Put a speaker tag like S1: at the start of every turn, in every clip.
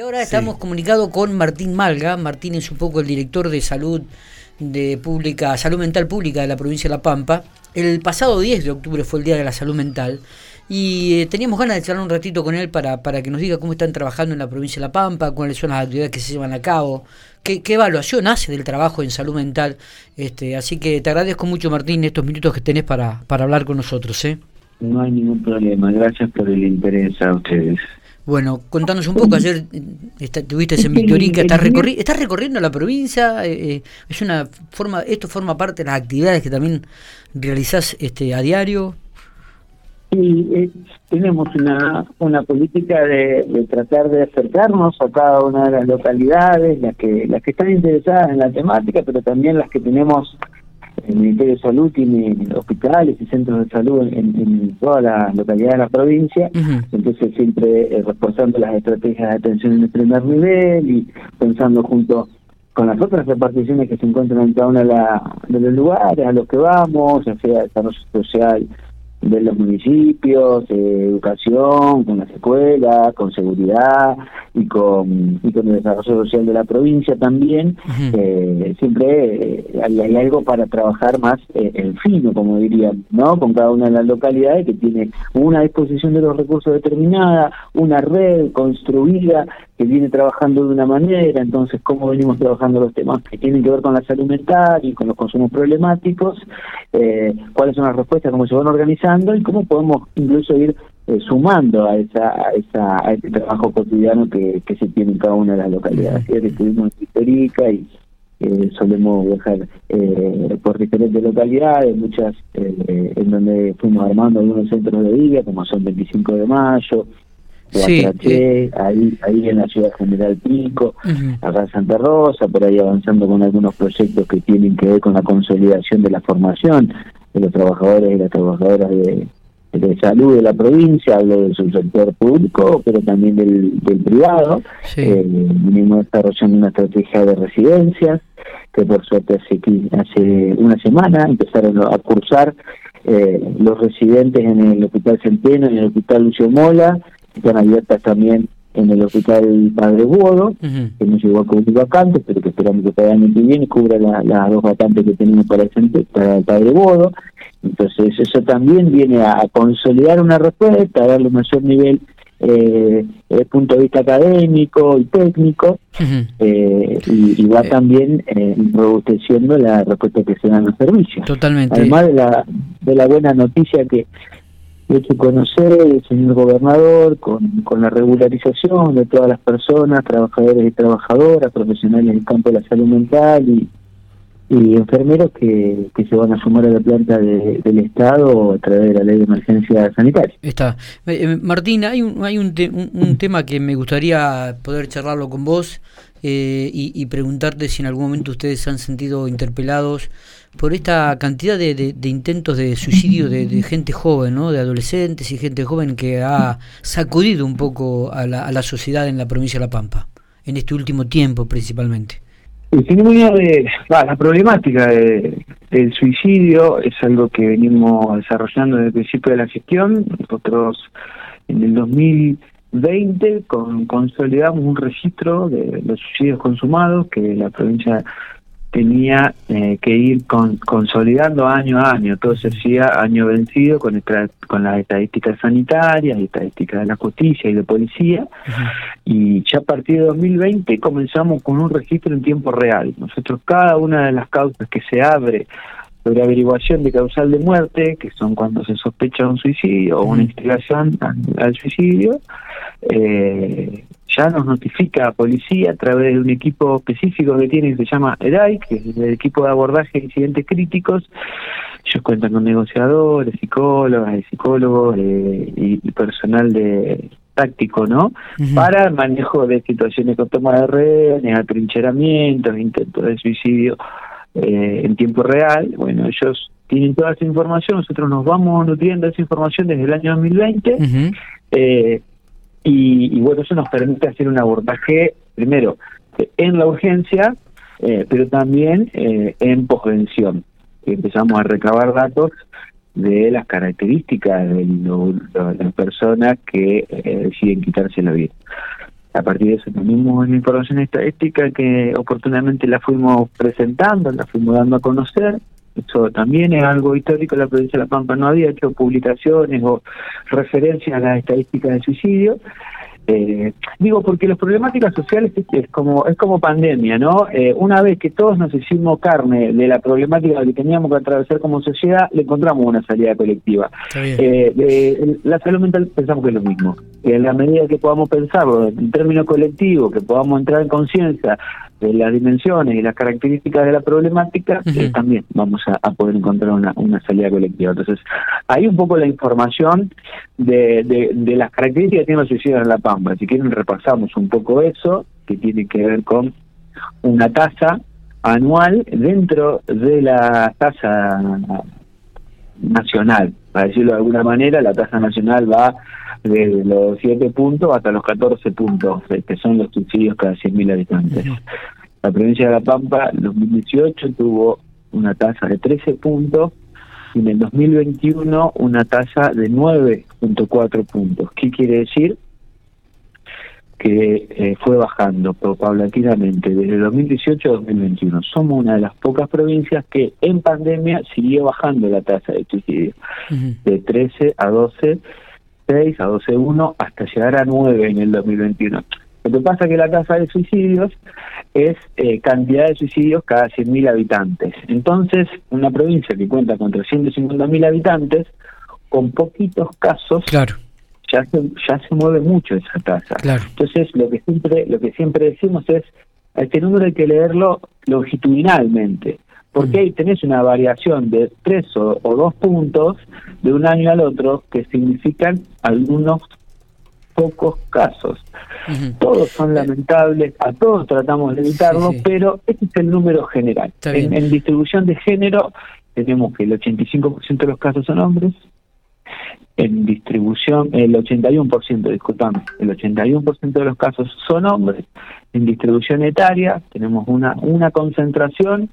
S1: Y ahora estamos comunicados con Martín Malga. Martín es un poco el director de salud de pública, salud mental pública de la provincia de La Pampa. El pasado 10 de octubre fue el Día de la Salud Mental y eh, teníamos ganas de charlar un ratito con él para, para que nos diga cómo están trabajando en la provincia de La Pampa, cuáles son las actividades que se llevan a cabo, qué, qué evaluación hace del trabajo en salud mental. Este, así que te agradezco mucho, Martín, estos minutos que tenés para, para hablar con nosotros. ¿eh?
S2: No hay ningún problema, gracias por el interés a ustedes.
S1: Bueno, contanos un poco, ayer eh, estuviste en Victorica, estás, recorri estás recorriendo la provincia, eh, eh, es una forma, esto forma parte de las actividades que también realizás este, a diario.
S2: Sí, tenemos una, una política de, de, tratar de acercarnos a cada una de las localidades, las que, las que están interesadas en la temática, pero también las que tenemos el Ministerio de Salud tiene hospitales y centros de salud en, en todas las localidades de la provincia, entonces siempre eh, reforzando las estrategias de atención en el primer nivel y pensando junto con las otras reparticiones que se encuentran en cada uno de, los lugares a los que vamos, ya sea desarrollo social, de los municipios, eh, educación, con las escuelas, con seguridad y con, y con el desarrollo social de la provincia también. eh, siempre eh, hay, hay, algo para trabajar más eh, en fino, como diría, ¿no? Con cada una de las localidades que tiene una disposición de los recursos determinada, una red construida que viene trabajando de una manera, entonces cómo venimos trabajando los temas que tienen que ver con la salud mental y con los consumos problemáticos, eh, cuáles son las respuestas, cómo se van organizando y cómo podemos incluso ir eh, sumando a esa, a esa a ese trabajo cotidiano que, que se tiene en cada una de las localidades. Estuvimos en Histórica y eh, solemos viajar eh, por diferentes localidades, muchas eh, en donde fuimos armando algunos centros de vida, como son 25 de mayo, sí, eh. ahí, ahí en la ciudad general Pico, acá en Santa Rosa, por ahí avanzando con algunos proyectos que tienen que ver con la consolidación de la formación de los trabajadores y las trabajadoras de, de salud de la provincia, hablo del subsector público, pero también del, del privado. Sí. Eh, venimos desarrollando una estrategia de residencias, que por suerte hace, hace una semana empezaron a cursar eh, los residentes en el Hospital Centeno, en el Hospital Lucio Mola, están abiertas también en el Hospital Padre Bodo, que no llegó a cubrir vacantes, pero que esperamos que para el año que viene cubra las la dos vacantes que tenemos para el, para el Padre Bodo. Entonces eso también viene a, consolidar una respuesta, a darle un mayor nivel eh, desde el punto de vista académico y técnico, eh, y, y, va también eh, robusteciendo la respuesta que se dan los servicios.
S1: Totalmente.
S2: Además de la, de la buena noticia que hecho conocer el señor gobernador con, con la regularización de todas las personas, trabajadores y trabajadoras, profesionales del campo de la salud mental y, enfermeros que, que se van a sumar a la planta de, del Estado a través de la ley de emergencia sanitaria.
S1: Está. Eh, Martín, hay, un, hay un, un, tema que me gustaría poder charlarlo con vos eh, y, preguntarte si en algún momento ustedes se han sentido interpelados por esta cantidad de, intentos de suicidio de, gente joven, ¿no? de adolescentes y gente joven que ha sacudido un poco a la, a la sociedad en la provincia de La Pampa, en este último tiempo principalmente.
S2: El testimonio de bah, la problemática de, del suicidio es algo que venimos desarrollando desde el principio de la gestión. Nosotros en el 2020 con, consolidamos un registro de los suicidios consumados que la provincia tenía eh, que ir con, consolidando año a año, todo se hacía año vencido con, con las estadísticas sanitarias, estadísticas de la justicia y de policía, uh -huh. y ya a partir de 2020 comenzamos con un registro en tiempo real. Nosotros cada una de las causas que se abre sobre averiguación de causal de muerte, que son cuando se sospecha un suicidio o una instigación al, al suicidio, eh, ya nos notifica a policía a través de un equipo específico que tiene que se llama EDAI, que es el equipo de abordaje de incidentes críticos. Ellos cuentan con negociadores, psicólogas y psicólogos eh, y, y, personal de táctico, ¿no? Uh -huh. Para el manejo de situaciones con toma de rehenes, atrincheramientos, intentos de suicidio eh, en tiempo real. Bueno, ellos tienen toda esa información, nosotros nos vamos nutriendo esa información desde el año 2020. Uh -huh. eh, y, y, bueno, eso nos permite hacer un abordaje, primero, en la urgencia, eh, pero también eh, en posvención. Empezamos a recabar datos de las características de lo, lo, las personas que eh, deciden quitarse la vida. A partir de eso tenemos una información estadística que oportunamente la fuimos presentando, la fuimos dando a conocer. Eso también es algo histórico. La provincia de La Pampa no había hecho publicaciones o referencias a las estadísticas de suicidio. Eh, digo, porque las problemáticas sociales es como es como pandemia, ¿no? Eh, una vez que todos nos hicimos carne de la problemática que teníamos que atravesar como sociedad, le encontramos una salida colectiva. Eh, la salud mental pensamos que es lo mismo. En la medida que podamos pensarlo en términos colectivos, que podamos entrar en conciencia de las dimensiones y las características de la problemática, eh, también vamos a, poder encontrar una, una, salida colectiva. Entonces, hay un poco la información de, de, las características que tiene los suicidios en La Pampa. Si quieren, repasamos un poco eso, que tiene que ver con una tasa anual dentro de la tasa nacional. Para decirlo de alguna manera, la tasa nacional va desde los 7 puntos hasta los 14 puntos, eh, que son los suicidios cada 100.000 habitantes. La provincia de La Pampa en 2018 tuvo una tasa de 13 puntos y en el 2021 una tasa de 9.4 puntos. ¿Qué quiere decir? que eh, fue bajando paulatinamente desde 2018 a 2021. Somos una de las pocas provincias que en pandemia siguió bajando la tasa de suicidio de 13 a 12 6 a 12.1 hasta llegar a 9 en el 2021. Lo que pasa es que la tasa de suicidios es eh, cantidad de suicidios cada 100.000 habitantes. Entonces, una provincia que cuenta con 350.000 habitantes, con poquitos casos,
S1: claro.
S2: ya se, ya se mueve mucho esa tasa.
S1: Claro.
S2: Entonces, lo que siempre lo que siempre decimos es, a este número hay que leerlo longitudinalmente porque mm. ahí tenés una variación de tres o, dos puntos de un año al otro que significan algunos pocos casos. Todos son lamentables, a todos tratamos de evitarlo, pero este es el número general. En, distribución de género tenemos que el 85% de los casos son hombres, en distribución, el 81%, disculpame, el 81% de los casos son hombres, en distribución etaria tenemos una, una concentración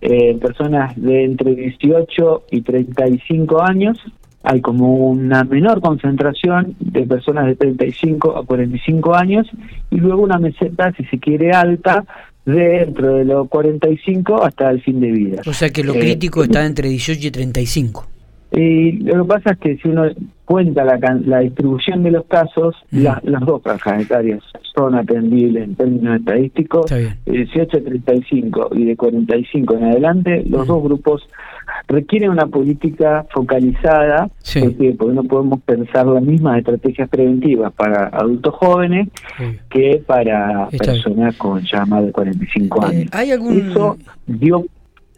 S2: eh, personas de entre 18 y 35 años, hay como una menor concentración de personas de 35 a 45 años y luego una meseta, si se quiere, alta dentro de los 45 hasta el fin de vida.
S1: O sea que lo eh, crítico está entre 18 y 35.
S2: Y lo que pasa es que si uno cuenta la, la distribución de los casos, las dos franjas etarias son atendibles en términos estadísticos, de 18 a 35 y de 45 en adelante, los dos grupos requieren una política focalizada, porque, no podemos pensar las mismas estrategias preventivas para adultos jóvenes que para personas con ya más de 45 eh, años.
S1: ¿Hay algún...
S2: Eso dio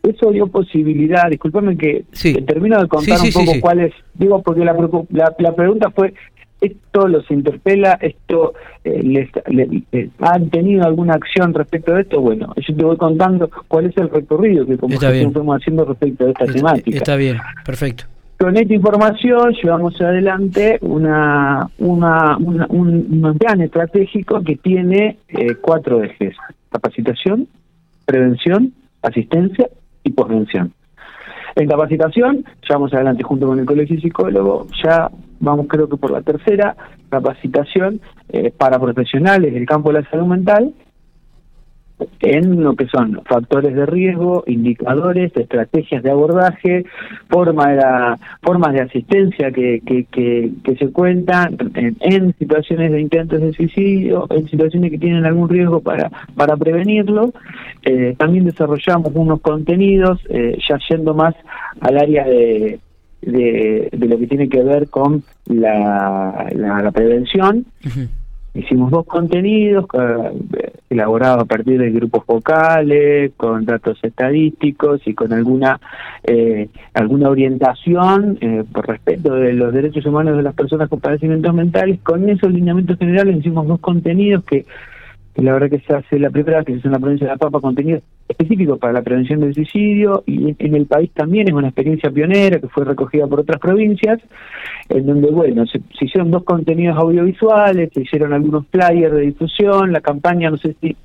S2: eso dio posibilidad, discúlpame que termino de contar un poco cuál es, digo porque la, la, pregunta fue, ¿esto los interpela? ¿Esto eh, les, han tenido alguna acción respecto de esto? Bueno, yo te voy contando cuál es el recorrido que como estamos haciendo respecto a esta temática.
S1: Está bien, perfecto.
S2: Con esta información llevamos adelante una, una, un, plan estratégico que tiene eh, cuatro ejes. Capacitación, prevención, asistencia y posvención. En capacitación, llevamos adelante junto con el Colegio Psicólogo, ya vamos creo que por la tercera capacitación eh, para profesionales del campo de la salud mental en lo que son factores de riesgo, indicadores, estrategias de abordaje, forma de la, formas de asistencia que, que, que, se cuentan en, situaciones de intentos de suicidio, en situaciones que tienen algún riesgo para, para prevenirlo. Eh, también desarrollamos unos contenidos, eh, ya yendo más al área de, de, lo que tiene que ver con la, la, prevención. Hicimos dos contenidos eh, elaborados a partir de grupos focales, con datos estadísticos y con alguna eh, alguna orientación eh, por respecto de los derechos humanos de las personas con padecimientos mentales. Con esos lineamientos generales hicimos dos contenidos que la verdad que se hace la primera vez que se hace en la provincia de La Pampa contenido específico para la prevención del suicidio y en el país también es una experiencia pionera que fue recogida por otras provincias en donde bueno se, hicieron dos contenidos audiovisuales se hicieron algunos flyers de difusión la campaña no sé si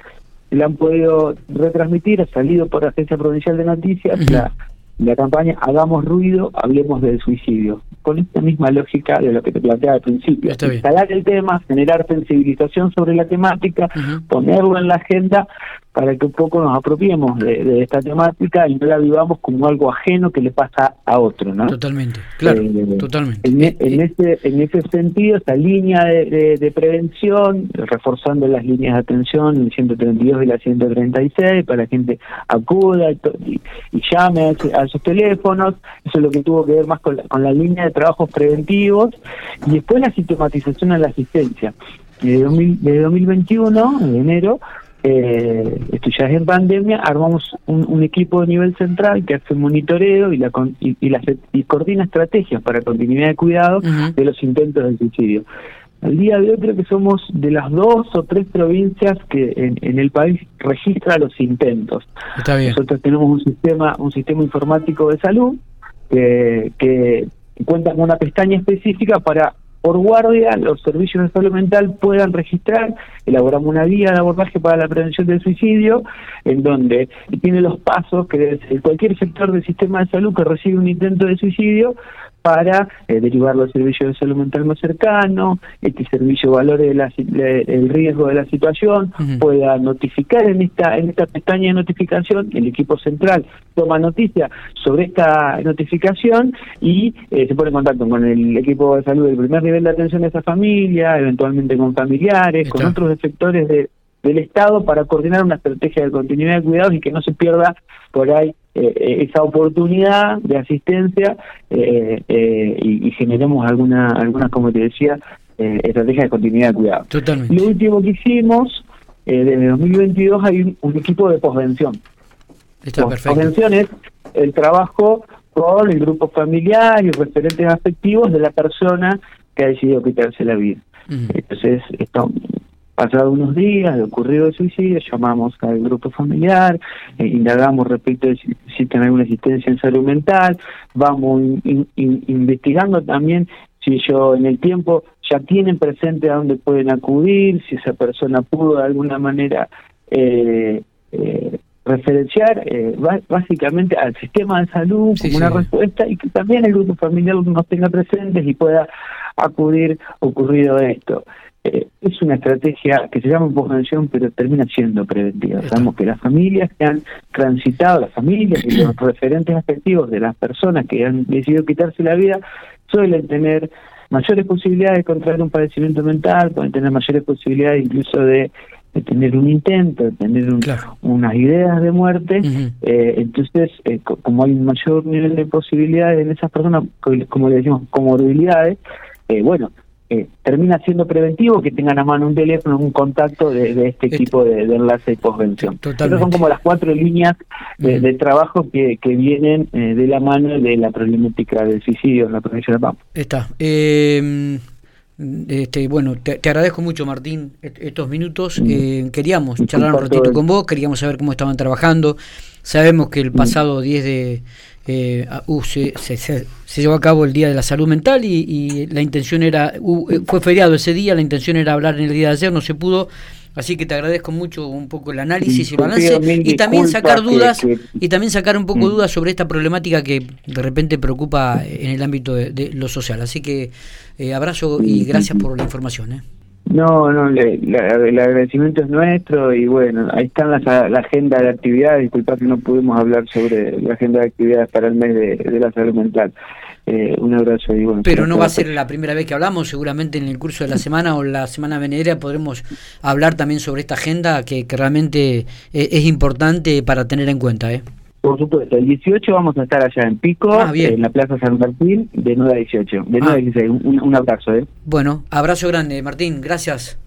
S2: la han podido retransmitir ha salido por la agencia provincial de noticias la la campaña Hagamos ruido, hablemos del suicidio, con esta misma lógica de lo que te planteaba al principio. Instalar el tema, generar sensibilización sobre la temática, ponerlo en la agenda para que un poco nos apropiemos de, esta temática y no la vivamos como algo ajeno que le pasa a otro, ¿no?
S1: Totalmente, claro, eh, totalmente.
S2: En, e, en, ese, en ese sentido, esta línea de, prevención, reforzando las líneas de atención, el 132 y la 136, para que la gente acuda y, llame a, esos teléfonos, eso es lo que tuvo que ver más con la, con la línea de trabajos preventivos, y después la sistematización a la asistencia. Desde, 2021, en enero, eh, esto ya es en pandemia, armamos un, equipo de nivel central que hace monitoreo y, la, y, y, coordina estrategias para continuidad de cuidado de los intentos de suicidio. Al día de hoy creo que somos de las dos o tres provincias que en, el país registra los intentos. Nosotros tenemos un sistema, un sistema informático de salud que, que cuenta con una pestaña específica para por guardia los servicios de salud mental puedan registrar, elaboramos una guía de abordaje para la prevención del suicidio, en donde tiene los pasos que cualquier sector del sistema de salud que recibe un intento de suicidio para eh, derivarlo al servicio de salud mental más cercano, este servicio valore el riesgo de la situación, pueda notificar en esta en esta pestaña de notificación, el equipo central toma noticia sobre esta notificación y eh, se pone en contacto con el equipo de salud del primer nivel de atención de esa familia, eventualmente con familiares, con otros sectores de, del Estado para coordinar una estrategia de continuidad de cuidados y que no se pierda por ahí eh, eh, esa oportunidad de asistencia eh, y, generemos alguna, alguna como te decía, estrategia de continuidad de cuidado.
S1: Totalmente.
S2: Lo último que hicimos, desde 2022 hay un, equipo de posvención.
S1: Está perfecto.
S2: Posvención es el trabajo con el grupo familiar y referentes afectivos de la persona que ha decidido quitarse la vida. Entonces, esto Pasados unos días de ocurrido el suicidio, llamamos al grupo familiar, eh, indagamos respecto de si existe alguna asistencia en salud mental, vamos investigando también si ellos en el tiempo ya tienen presente a dónde pueden acudir, si esa persona pudo de alguna manera eh, eh, referenciar básicamente al sistema de salud como una respuesta y que también el grupo familiar nos tenga presentes y pueda acudir ocurrido esto. Eh, es una estrategia que se llama posvención, pero termina siendo preventiva. Sabemos que las familias que han transitado, las familias y los referentes afectivos de las personas que han decidido quitarse la vida, suelen tener mayores posibilidades de contraer un padecimiento mental, pueden tener mayores posibilidades incluso de, tener un intento, de tener unas ideas de muerte. Eh, entonces, eh, como hay un mayor nivel de posibilidades en esas personas, como le decimos, comorbilidades, eh, bueno, eh, termina siendo preventivo que tengan a mano un teléfono, un contacto de, este este tipo de, enlace de posvención. Esas son como las cuatro líneas de, trabajo que, vienen eh, de la mano de la problemática del suicidio en la provincia de Pampa.
S1: Está. Eh, este, bueno, te, agradezco mucho, Martín, estos minutos. Eh, queríamos charlar un ratito con vos, queríamos saber cómo estaban trabajando. Sabemos que el pasado 10 de eh, uh, se, se, llevó a cabo el Día de la Salud Mental y, la intención era, uh, eh, fue feriado ese día, la intención era hablar en el día de ayer, no se pudo, así que te agradezco mucho un poco el análisis y el balance y también sacar dudas y también sacar un poco mm. dudas sobre esta problemática que de repente preocupa en el ámbito de, lo social. Así que eh, abrazo y gracias por la información. ¿eh?
S2: No, no, el agradecimiento es nuestro y bueno, ahí están las, la agenda de actividades, disculpa que no pudimos hablar sobre la agenda de actividades para el mes de, la salud mental. Eh, un abrazo y bueno.
S1: Pero no va a ser la primera vez que hablamos, seguramente en el curso de la semana o la semana venidera podremos hablar también sobre esta agenda que, que realmente es, es importante para tener en cuenta. ¿eh?
S2: Por supuesto, el 18 vamos a estar allá en Pico, ah, en la Plaza San Martín, de 9 a 18, de 9 a 16. Ah. Un, un abrazo, ¿eh?
S1: Bueno, abrazo grande, Martín, gracias.